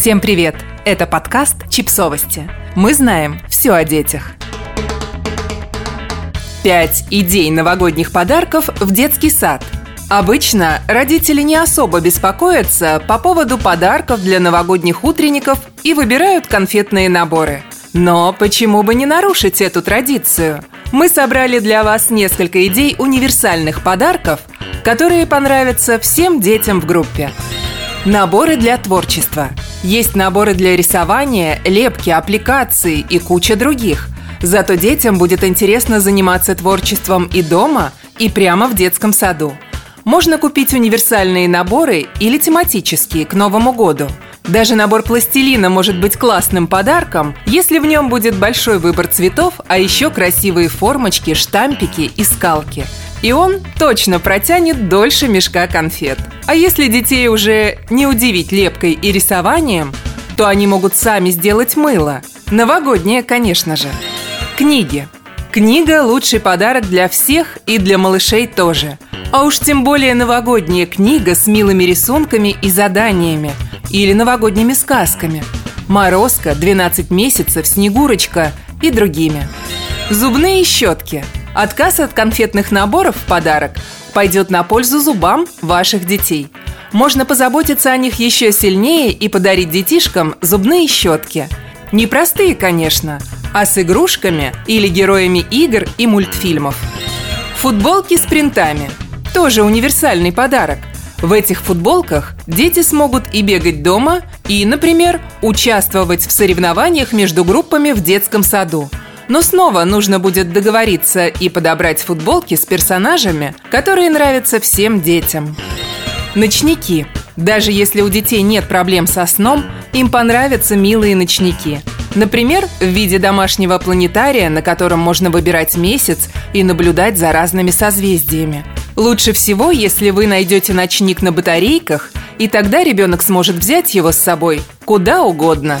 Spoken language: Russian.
Всем привет! Это подкаст «Чипсовости». Мы знаем все о детях. Пять идей новогодних подарков в детский сад. Обычно родители не особо беспокоятся по поводу подарков для новогодних утренников и выбирают конфетные наборы. Но почему бы не нарушить эту традицию? Мы собрали для вас несколько идей универсальных подарков, которые понравятся всем детям в группе. Наборы для творчества. Есть наборы для рисования, лепки, аппликации и куча других. Зато детям будет интересно заниматься творчеством и дома, и прямо в детском саду. Можно купить универсальные наборы или тематические к Новому году. Даже набор пластилина может быть классным подарком, если в нем будет большой выбор цветов, а еще красивые формочки, штампики и скалки – и он точно протянет дольше мешка конфет. А если детей уже не удивить лепкой и рисованием, то они могут сами сделать мыло. Новогоднее, конечно же. Книги. Книга – лучший подарок для всех и для малышей тоже. А уж тем более новогодняя книга с милыми рисунками и заданиями. Или новогодними сказками. «Морозко», «12 месяцев», «Снегурочка» и другими. Зубные щетки – Отказ от конфетных наборов в подарок пойдет на пользу зубам ваших детей. Можно позаботиться о них еще сильнее и подарить детишкам зубные щетки. Не простые, конечно, а с игрушками или героями игр и мультфильмов. Футболки с принтами – тоже универсальный подарок. В этих футболках дети смогут и бегать дома, и, например, участвовать в соревнованиях между группами в детском саду – но снова нужно будет договориться и подобрать футболки с персонажами, которые нравятся всем детям. Ночники. Даже если у детей нет проблем со сном, им понравятся милые ночники. Например, в виде домашнего планетария, на котором можно выбирать месяц и наблюдать за разными созвездиями. Лучше всего, если вы найдете ночник на батарейках, и тогда ребенок сможет взять его с собой куда угодно.